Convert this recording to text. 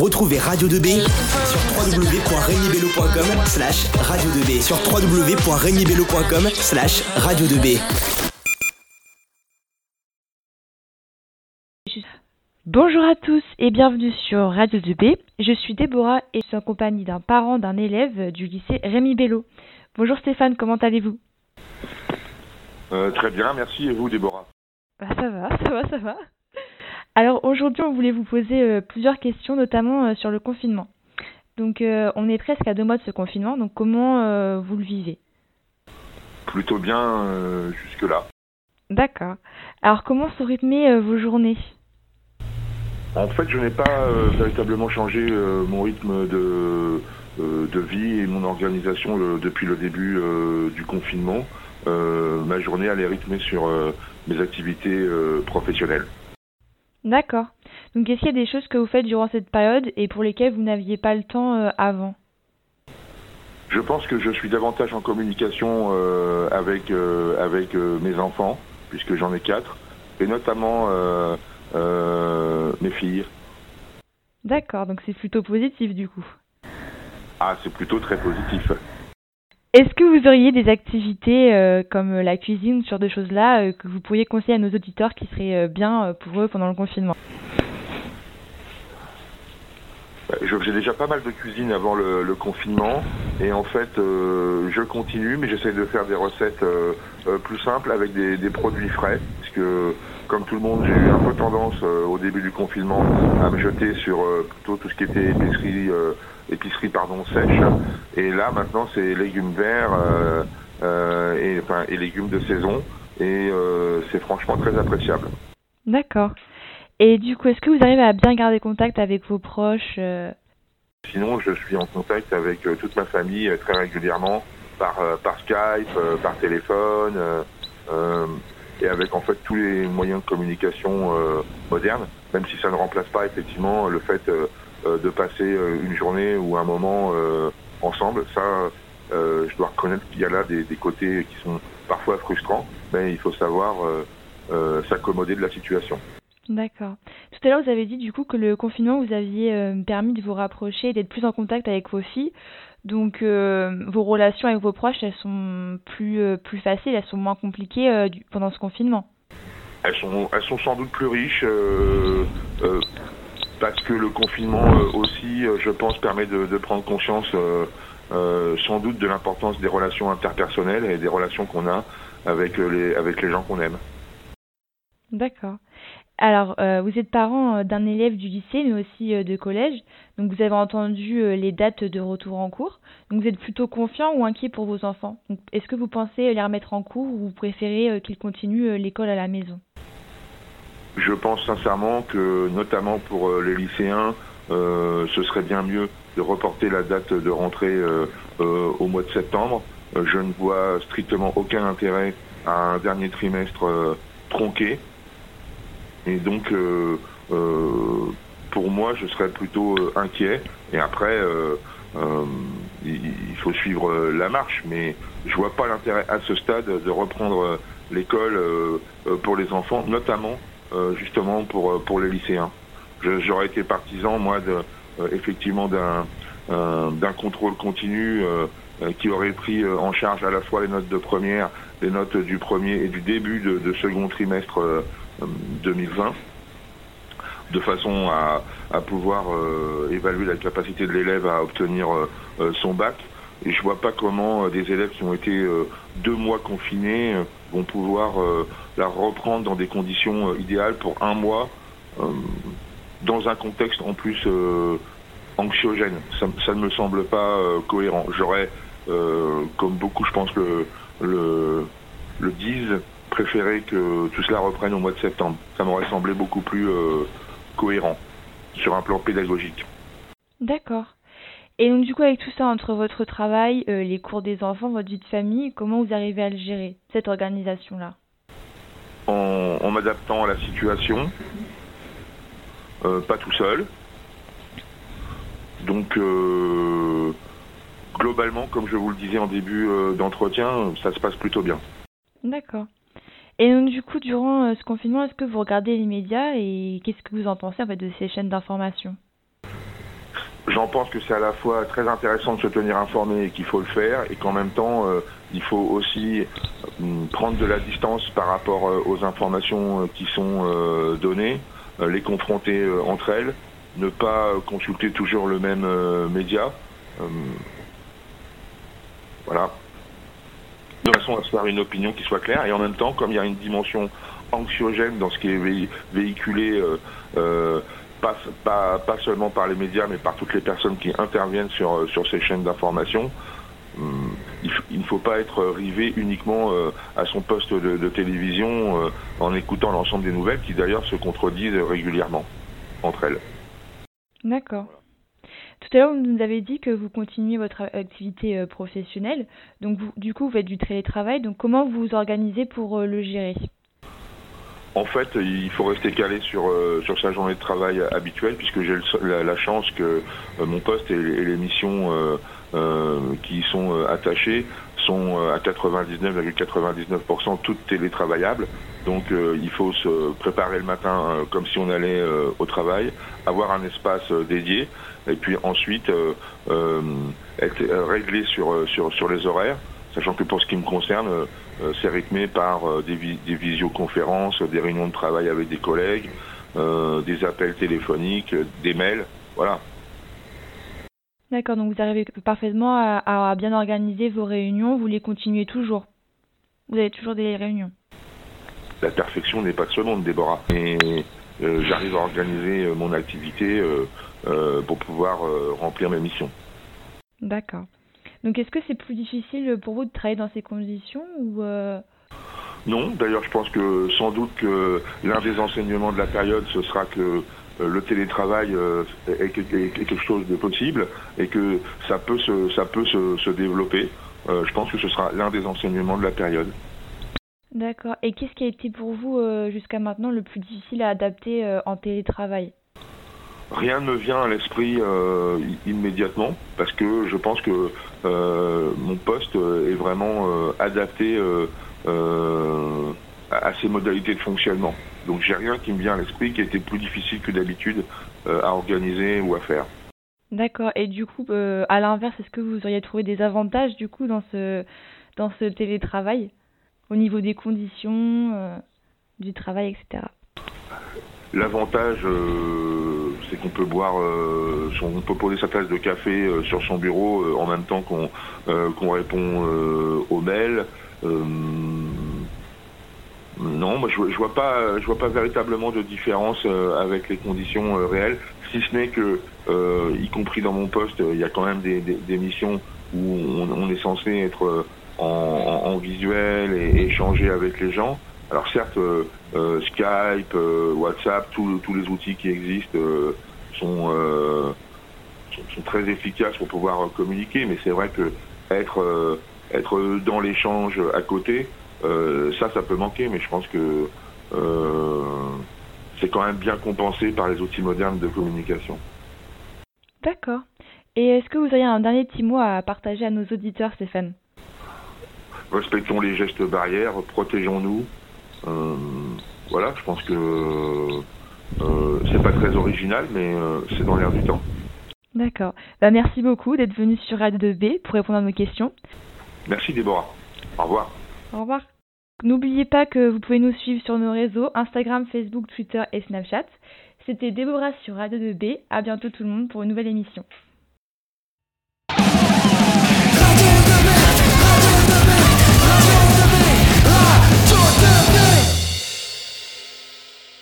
Retrouvez Radio 2B sur www.regnibello.com slash radio 2B sur www.regnibello.com slash radio 2B. Bonjour à tous et bienvenue sur Radio 2B. Je suis Déborah et je suis en compagnie d'un parent d'un élève du lycée Rémi Bello. Bonjour Stéphane, comment allez-vous? Euh, très bien, merci. Et vous, Déborah? Bah ça va, ça va, ça va. Alors aujourd'hui, on voulait vous poser euh, plusieurs questions, notamment euh, sur le confinement. Donc euh, on est presque à deux mois de ce confinement, donc comment vous le vivez? Plutôt bien jusque-là. D'accord. Alors comment sont rythmées vos journées? En fait, je n'ai pas véritablement changé mon rythme de, de vie et mon organisation le- depuis le début euh, du confinement. Euh, ma journée, elle est rythmée sur euh, mes activités professionnelles. D'accord. Donc est-ce qu'il y a des choses que vous faites durant cette période et pour lesquelles vous n'aviez pas le temps euh, avant? Je pense que je suis davantage en communication euh, avec, euh, avec mes enfants, puisque j'en ai quatre, et notamment mes filles. D'accord, donc c'est plutôt positif du coup? Ah, c'est plutôt très positif. Est-ce que vous auriez des activités euh, comme la cuisine ce genre de choses-là euh, que vous pourriez conseiller à nos auditeurs qui seraient euh, bien pour eux pendant le confinement? Je faisais déjà pas mal de cuisine avant le, confinement. Et en fait je continue mais j'essaie de faire des recettes plus simples avec des, des produits frais. Parce que comme tout le monde j'ai eu un peu tendance euh, au début du confinement à me jeter sur euh, plutôt tout ce qui était épicerie euh, épicerie pardon sèche et là maintenant c'est légumes verts et, enfin, et légumes de saison et c'est franchement très appréciable. D'accord. Et du coup, est-ce que vous arrivez à bien garder contact avec vos proches Sinon, je suis en contact avec toute ma famille très régulièrement par, par Skype, par téléphone, et avec en fait tous les moyens de communication euh, modernes, même si ça ne remplace pas effectivement le fait euh, euh, de passer une journée ou un moment ensemble. Ça, je dois reconnaître qu'il y a là des, côtés qui sont parfois frustrants, mais il faut savoir s'accommoder de la situation. D'accord. Tout à l'heure, vous avez dit du coup que le confinement vous aviez permis de vous rapprocher d'être plus en contact avec vos filles. Donc, euh, vos relations avec vos proches, elles sont plus, euh, plus faciles, elles sont moins compliquées euh, du- pendant ce confinement. Elles sont, elles sont sans doute plus riches parce que le confinement aussi, je pense, permet de, de prendre conscience sans doute de l'importance des relations interpersonnelles et des relations qu'on a avec les, avec les gens qu'on aime. D'accord. Alors, euh, vous êtes parent euh, d'un élève du lycée, mais aussi euh, de collège. Donc, vous avez entendu les dates de retour en cours. Donc, vous êtes plutôt confiant ou inquiet pour vos enfants? Est-ce que vous pensez les remettre en cours ou préférez qu'ils continuent l'école à la maison? Je pense sincèrement que, notamment pour les lycéens, ce serait bien mieux de reporter la date de rentrée au mois de septembre. Je ne vois strictement aucun intérêt à un dernier trimestre tronqué. Et donc, euh, euh, pour moi, je serais plutôt euh, inquiet. Et après, il, faut suivre la marche, mais je vois pas l'intérêt à ce stade de reprendre l'école pour les enfants, notamment justement pour pour les lycéens. J'aurais été partisan moi de effectivement d'un d'un contrôle continu qui aurait pris en charge à la fois les notes de première, les notes du premier et du début de, de second trimestre 2020, de façon à, pouvoir euh, évaluer la capacité de l'élève à obtenir euh, euh, son bac. Et je vois pas comment euh, des élèves qui ont été euh, deux mois confinés euh, vont pouvoir euh, la reprendre dans des conditions euh, idéales pour un mois, euh, dans un contexte en plus euh, anxiogène. Ça, ça ne me semble pas euh, cohérent. J'aurais, euh, comme beaucoup, je pense le, le, le disent, préféré que tout cela reprenne au mois de septembre. Ça m'aurait semblé beaucoup plus euh, cohérent sur un plan pédagogique. D'accord. Et donc, du coup, avec tout ça, entre votre travail, euh, les cours des enfants, votre vie de famille, comment vous arrivez à le gérer, cette organisation-là? En, en m'adaptant à la situation, euh, pas tout seul. Donc, globalement, comme je vous le disais en début d'entretien, ça se passe plutôt bien. D'accord. Et donc, du coup, durant euh, ce confinement, est-ce que vous regardez les médias et qu'est-ce que vous en pensez en fait de ces chaînes d'information? J'en pense que c'est à la fois très intéressant de se tenir informé et qu'il faut le faire, et qu'en même temps, euh, il faut aussi euh, prendre de la distance par rapport aux informations qui sont données, les confronter entre elles, ne pas consulter toujours le même média. voilà. De façon à se faire une opinion qui soit claire, et en même temps, comme il y a une dimension anxiogène dans ce qui est véhiculé pas, pas, pas, seulement par les médias, mais par toutes les personnes qui interviennent sur, euh, sur ces chaînes d'information. Hum, il ne faut pas être rivé uniquement euh, à son poste de, télévision euh, en écoutant l'ensemble des nouvelles qui d'ailleurs se contredisent régulièrement entre elles. D'accord. Tout à l'heure, vous nous avez dit que vous continuez votre activité professionnelle. Donc, du coup, vous faites du télétravail. Donc, comment vous vous organisez pour le gérer? En fait, il faut rester calé sur, euh, sur sa journée de travail habituelle, puisque j'ai la, chance que euh, mon poste et, les missions euh, qui y sont attachées sont à 99,99% toutes télétravaillables. Donc il faut se préparer le matin comme si on allait au travail, avoir un espace dédié, et puis ensuite être réglé sur, sur, sur les horaires sachant que pour ce qui me concerne, euh, c'est rythmé par euh, des, des, visioconférences, des réunions de travail avec des collègues, euh, des appels téléphoniques, des mails, voilà. D'accord, donc vous arrivez parfaitement à, bien organiser vos réunions, vous les continuez toujours Vous avez toujours des réunions La perfection n'est pas de ce monde, Déborah. Et j'arrive à organiser mon activité pour pouvoir remplir mes missions. D'accord. Donc est-ce que c'est plus difficile pour vous de travailler dans ces conditions ou euh? Non, d'ailleurs je pense que sans doute que l'un des enseignements de la période ce sera que euh, le télétravail euh, est, quelque chose de possible et que ça peut se, ça peut se, développer. je pense que ce sera l'un des enseignements de la période. D'accord. Et qu'est-ce qui a été pour vous jusqu'à maintenant le plus difficile à adapter en télétravail? Rien ne me vient à l'esprit euh, immédiatement parce que je pense que euh, mon poste est vraiment euh, adapté à ces modalités de fonctionnement. Donc j'ai rien qui me vient à l'esprit qui a été plus difficile que d'habitude à organiser ou à faire. D'accord. Et du coup, à l'inverse, est-ce que vous auriez trouvé des avantages du coup dans ce dans ce télétravail? Au niveau des conditions du travail, etc. L'avantage c'est qu'on peut boire, euh, on peut poser sa tasse de café euh, sur son bureau euh, en même temps qu'on qu'on répond aux mails. Non, moi je, je vois pas, je vois pas véritablement de différence avec les conditions réelles, si ce n'est que, y compris dans mon poste, il y a quand même des, des, missions où on, est censé être en, en, visuel et échanger avec les gens. Alors certes, euh, euh, Skype, euh, WhatsApp, tous les outils qui existent sont, sont, très efficaces pour pouvoir communiquer, mais c'est vrai que être, être dans l'échange à côté, ça, ça peut manquer, mais je pense que c'est quand même bien compensé par les outils modernes de communication. D'accord. Et est-ce que vous auriez un dernier petit mot à partager à nos auditeurs, Stéphane? Respectons les gestes barrières, protégeons-nous, euh, voilà, je pense que euh, c'est pas très original, mais euh, c'est dans l'air du temps. D'accord. Bah, merci beaucoup d'être venu sur Radio 2B pour répondre à nos questions. Merci Déborah. Au revoir. Au revoir. N'oubliez pas que vous pouvez nous suivre sur nos réseaux Instagram, Facebook, Twitter et Snapchat. C'était Déborah sur Radio 2B. À bientôt tout le monde pour une nouvelle émission.